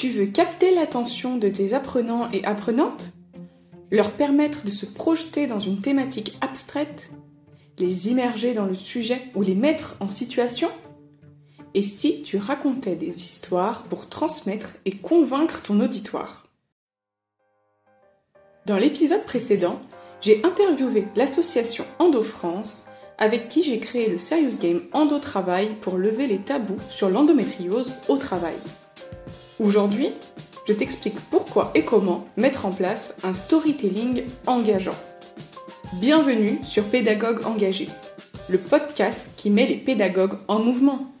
Tu veux capter l'attention de tes apprenants et apprenantes Leur permettre de se projeter dans une thématique abstraite Les immerger dans le sujet ou les mettre en situation? Et si tu racontais des histoires pour transmettre et convaincre ton auditoire? Dans l'épisode précédent, j'ai interviewé l'association Endo France avec qui j'ai créé le Serious Game Endo Travail pour lever les tabous sur l'endométriose au travail. Aujourd'hui, je t'explique pourquoi et comment mettre en place un storytelling engageant. Bienvenue sur Pédagogue Engagé, le podcast qui met les pédagogues en mouvement.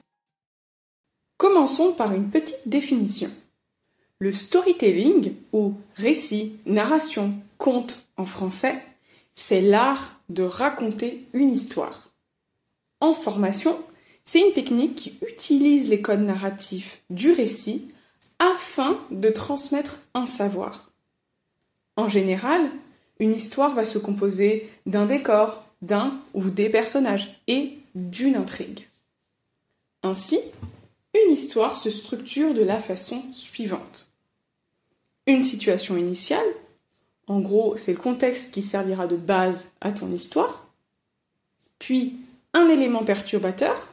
Commençons par une petite définition. Le storytelling, ou récit, narration, conte en français, c'est l'art de raconter une histoire. En formation, c'est une technique qui utilise les codes narratifs du récit afin de transmettre un savoir. En général, une histoire va se composer d'un décor, d'un ou des personnages et d'une intrigue. Ainsi, une histoire se structure de la façon suivante. Une situation initiale, en gros c'est le contexte qui servira de base à ton histoire, puis un élément perturbateur,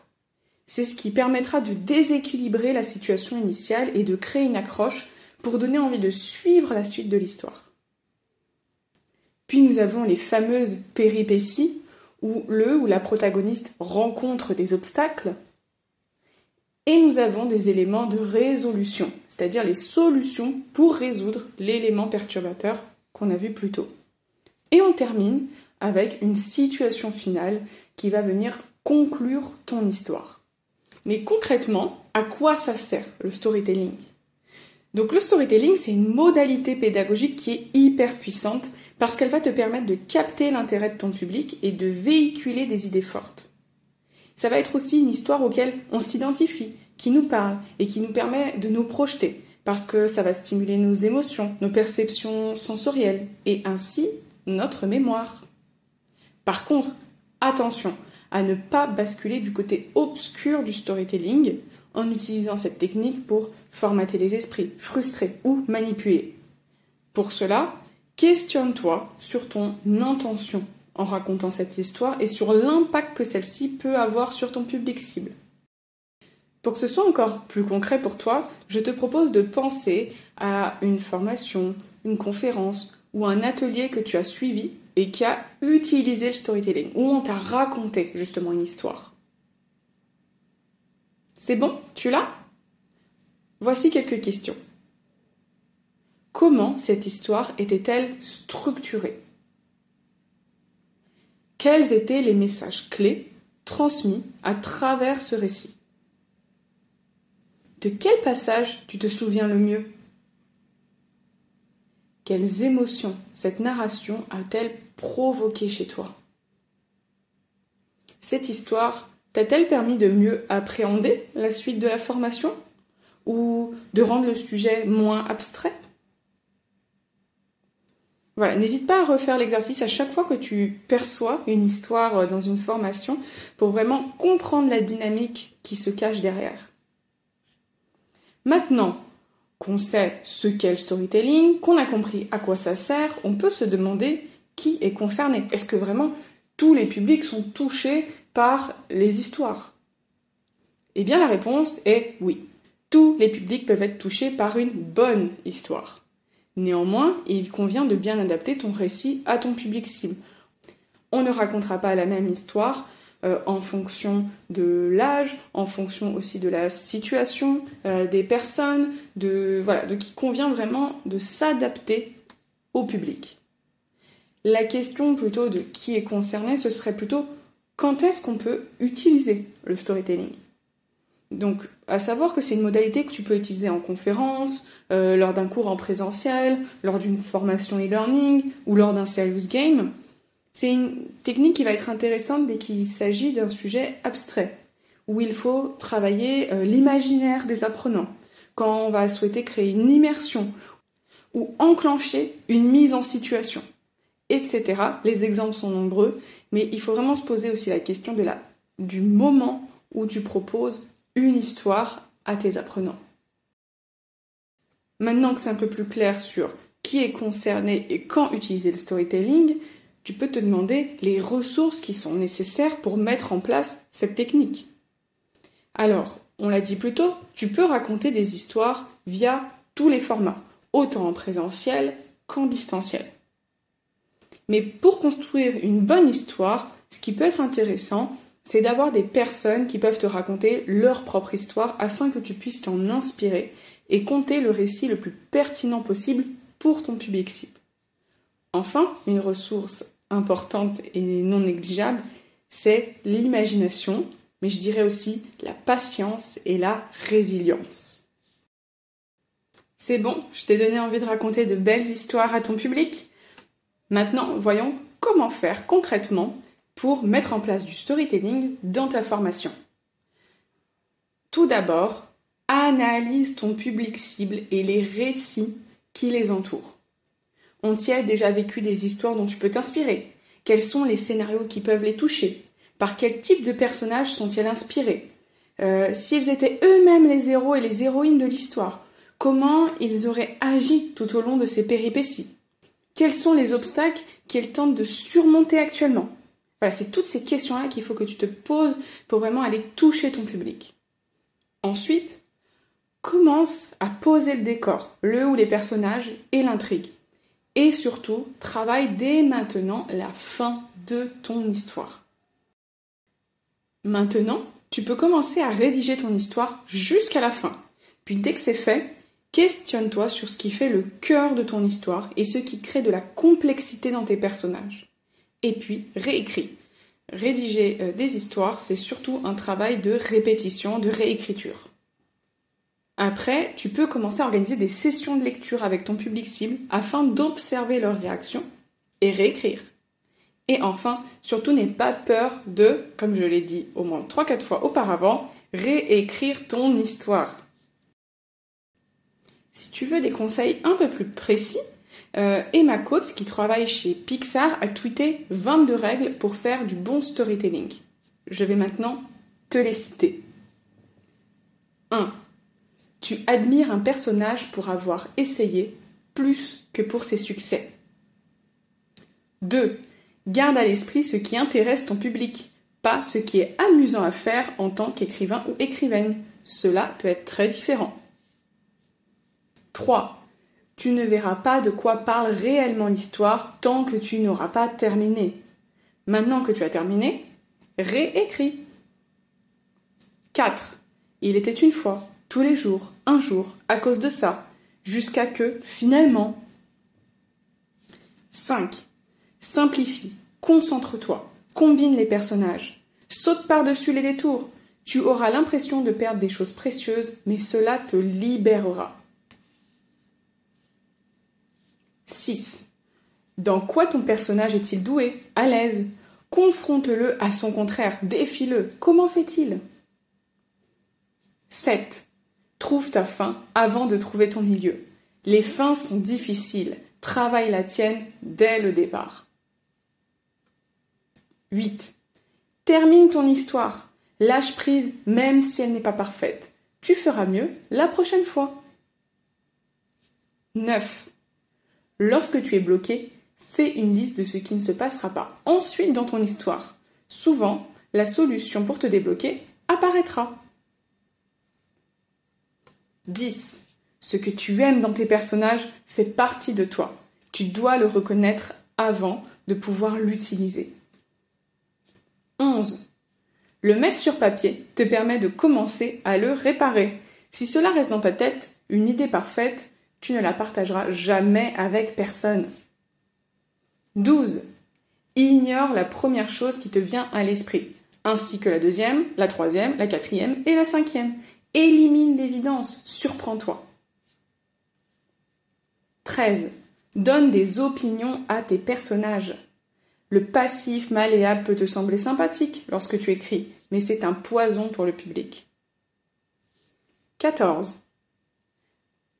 c'est ce qui permettra de déséquilibrer la situation initiale et de créer une accroche pour donner envie de suivre la suite de l'histoire. Puis nous avons les fameuses péripéties où le ou la protagoniste rencontre des obstacles. Et nous avons des éléments de résolution, c'est-à-dire les solutions pour résoudre l'élément perturbateur qu'on a vu plus tôt. Et on termine avec une situation finale qui va venir conclure ton histoire. Mais concrètement, à quoi ça sert le storytelling? Donc le storytelling, c'est une modalité pédagogique qui est hyper puissante parce qu'elle va te permettre de capter l'intérêt de ton public et de véhiculer des idées fortes. Ça va être aussi une histoire auquel on s'identifie, qui nous parle et qui nous permet de nous projeter parce que ça va stimuler nos émotions, nos perceptions sensorielles et ainsi notre mémoire. Par contre, attention, à ne pas basculer du côté obscur du storytelling en utilisant cette technique pour formater les esprits, frustrer ou manipuler. Pour cela, questionne-toi sur ton intention en racontant cette histoire et sur l'impact que celle-ci peut avoir sur ton public cible. Pour que ce soit encore plus concret pour toi, je te propose de penser à une formation, une conférence ou un atelier que tu as suivi et qui a utilisé le storytelling, où on t'a raconté justement une histoire. C'est bon? Tu l'as? Voici quelques questions. Comment cette histoire était-elle structurée? Quels étaient les messages clés transmis à travers ce récit? De quel passage tu te souviens le mieux? Quelles émotions cette narration a-t-elle provoqué chez toi? Cette histoire t'a-t-elle permis de mieux appréhender la suite de la formation? Ou de rendre le sujet moins abstrait? Voilà, n'hésite pas à refaire l'exercice à chaque fois que tu perçois une histoire dans une formation pour vraiment comprendre la dynamique qui se cache derrière. Maintenant, qu'on sait ce qu'est le storytelling, qu'on a compris à quoi ça sert, on peut se demander qui est concerné. Est-ce que vraiment tous les publics sont touchés par les histoires? Eh bien la réponse est oui. Tous les publics peuvent être touchés par une bonne histoire. Néanmoins, il convient de bien adapter ton récit à ton public cible. On ne racontera pas la même histoire euh, en fonction de l'âge, en fonction aussi de la situation euh, des personnes, de voilà, convient vraiment de s'adapter au public. La question plutôt de qui est concerné, ce serait plutôt quand est-ce qu'on peut utiliser le storytelling? Donc, à savoir que c'est une modalité que tu peux utiliser en conférence, euh, lors d'un cours en présentiel, lors d'une formation e-learning ou lors d'un serious game. C'est une technique qui va être intéressante dès qu'il s'agit d'un sujet abstrait, où il faut travailler euh, l'imaginaire des apprenants, quand on va souhaiter créer une immersion ou enclencher une mise en situation, etc. Les exemples sont nombreux, mais il faut vraiment se poser aussi la question du moment où tu proposes une histoire à tes apprenants. Maintenant que c'est un peu plus clair sur qui est concerné et quand utiliser le storytelling, tu peux te demander les ressources qui sont nécessaires pour mettre en place cette technique. Alors, on l'a dit plus tôt, tu peux raconter des histoires via tous les formats, autant en présentiel qu'en distanciel. Mais pour construire une bonne histoire, ce qui peut être intéressant, c'est d'avoir des personnes qui peuvent te raconter leur propre histoire afin que tu puisses t'en inspirer et compter le récit le plus pertinent possible pour ton public cible. Enfin, une ressource importante et non négligeable, c'est l'imagination, mais je dirais aussi la patience et la résilience. C'est bon, je t'ai donné envie de raconter de belles histoires à ton public? Maintenant, voyons comment faire concrètement pour mettre en place du storytelling dans ta formation. Tout d'abord, analyse ton public cible et les récits qui les entourent. Ont-ils déjà vécu des histoires dont tu peux t'inspirer. Quels sont les scénarios qui peuvent les toucher? Par quel type de personnages sont-ils inspirés? Euh, S'ils étaient eux-mêmes les héros et les héroïnes de l'histoire, comment ils auraient agi tout au long de ces péripéties? Quels sont les obstacles qu'ils tentent de surmonter actuellement? Voilà, c'est toutes ces questions-là qu'il faut que tu te poses pour vraiment aller toucher ton public. Ensuite, commence à poser le décor, le ou les personnages et l'intrigue. Et surtout, travaille dès maintenant la fin de ton histoire. Maintenant, tu peux commencer à rédiger ton histoire jusqu'à la fin. Puis dès que c'est fait, questionne-toi sur ce qui fait le cœur de ton histoire et ce qui crée de la complexité dans tes personnages et puis réécris. Rédiger euh, des histoires, c'est surtout un travail de répétition, de réécriture. Après, tu peux commencer à organiser des sessions de lecture avec ton public cible afin d'observer leurs réactions et réécrire. Et enfin, surtout n'aie pas peur de, comme je l'ai dit au moins 3-4 fois auparavant, réécrire ton histoire. Si tu veux des conseils un peu plus précis, euh, Emma Coates, qui travaille chez Pixar, a tweeté 22 règles pour faire du bon storytelling. Je vais maintenant te les citer. 1. Tu admires un personnage pour avoir essayé plus que pour ses succès. 2. Garde à l'esprit ce qui intéresse ton public, pas ce qui est amusant à faire en tant qu'écrivain ou écrivaine. Cela peut être très différent. 3 tu ne verras pas de quoi parle réellement l'histoire tant que tu n'auras pas terminé. Maintenant que tu as terminé, réécris. 4. Il était une fois, les jours, un jour, à cause de ça, jusqu'à que, finalement. 5. Simplifie, concentre-toi, combine les personnages, saute par-dessus les détours. Tu auras l'impression de perdre des choses précieuses, mais cela te libérera. 6. Dans quoi ton personnage est-il doué, à l'aise? Confronte-le à son contraire, défie-le. Comment fait-il? 7. Trouve ta fin avant de trouver ton milieu. Les fins sont difficiles. Travaille la tienne dès le départ. 8. Termine ton histoire. Lâche prise même si elle n'est pas parfaite. Tu feras mieux la prochaine fois. 9. Lorsque tu es bloqué, fais une liste de ce qui ne se passera pas ensuite dans ton histoire. Souvent, la solution pour te débloquer apparaîtra. 10. Ce que tu aimes dans tes personnages fait partie de toi. Tu dois le reconnaître avant de pouvoir l'utiliser. 11. Le mettre sur papier te permet de commencer à le réparer. Si cela reste dans ta tête, une idée parfaite, tu ne la partageras jamais avec personne. 12. Ignore la première chose qui te vient à l'esprit, ainsi que la deuxième, la troisième, la quatrième et la cinquième. Élimine l'évidence, surprends-toi. 13. Donne des opinions à tes personnages. Le passif malléable peut te sembler sympathique lorsque tu écris, mais c'est un poison pour le public. 14.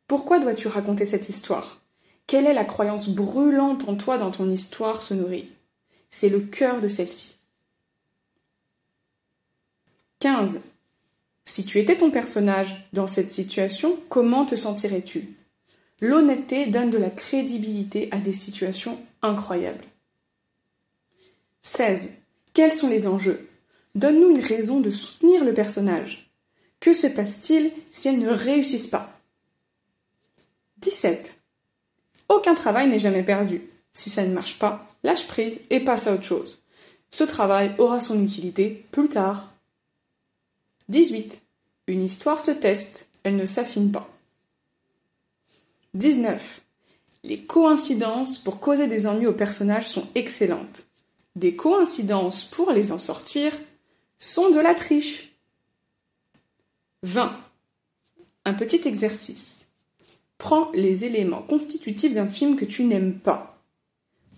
Pourquoi dois-tu raconter cette histoire? Quelle est la croyance brûlante en toi dont ton histoire se nourrit? C'est le cœur de celle-ci. 15. Si tu étais ton personnage dans cette situation, comment te sentirais-tu? L'honnêteté donne de la crédibilité à des situations incroyables. 16. Quels sont les enjeux? Donne-nous une raison de soutenir le personnage. Que se passe-t-il si elles ne réussissent pas? 17. Aucun travail n'est jamais perdu. Si ça ne marche pas, lâche prise et passe à autre chose. Ce travail aura son utilité plus tard. 18. Une histoire se teste, elle ne s'affine pas. 19. Les coïncidences pour causer des ennuis aux personnages sont excellentes. Des coïncidences pour les en sortir sont de la triche. 20. Un petit exercice. Prends les éléments constitutifs d'un film que tu n'aimes pas.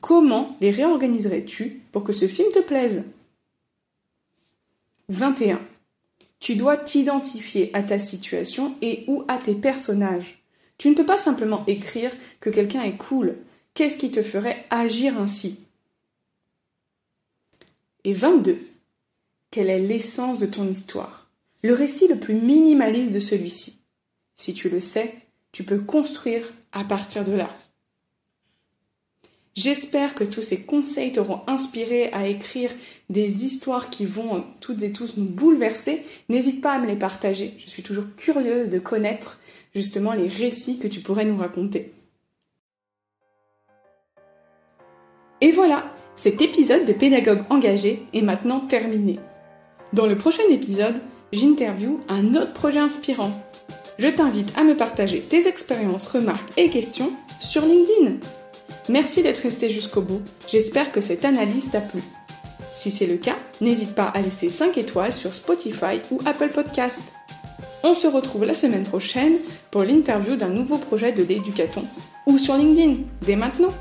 Comment les réorganiserais-tu pour que ce film te plaise? 21. Tu dois t'identifier à ta situation et ou à tes personnages. Tu ne peux pas simplement écrire que quelqu'un est cool. Qu'est-ce qui te ferait agir ainsi? Et 22. Quelle est l'essence de ton histoire? Le récit le plus minimaliste de celui-ci. Si tu le sais, tu peux construire à partir de là. J'espère que tous ces conseils t'auront inspiré à écrire des histoires qui vont toutes et tous nous bouleverser. N'hésite pas à me les partager. Je suis toujours curieuse de connaître justement les récits que tu pourrais nous raconter. Et voilà, cet épisode de Pédagogue engagé est maintenant terminé. Dans le prochain épisode, j'interview un autre projet inspirant. Je t'invite à me partager tes expériences, remarques et questions sur LinkedIn. Merci d'être resté jusqu'au bout. J'espère que cette analyse t'a plu. Si c'est le cas, n'hésite pas à laisser 5 étoiles sur Spotify ou Apple Podcast. On se retrouve la semaine prochaine pour l'interview d'un nouveau projet de l'éducaton ou sur LinkedIn dès maintenant.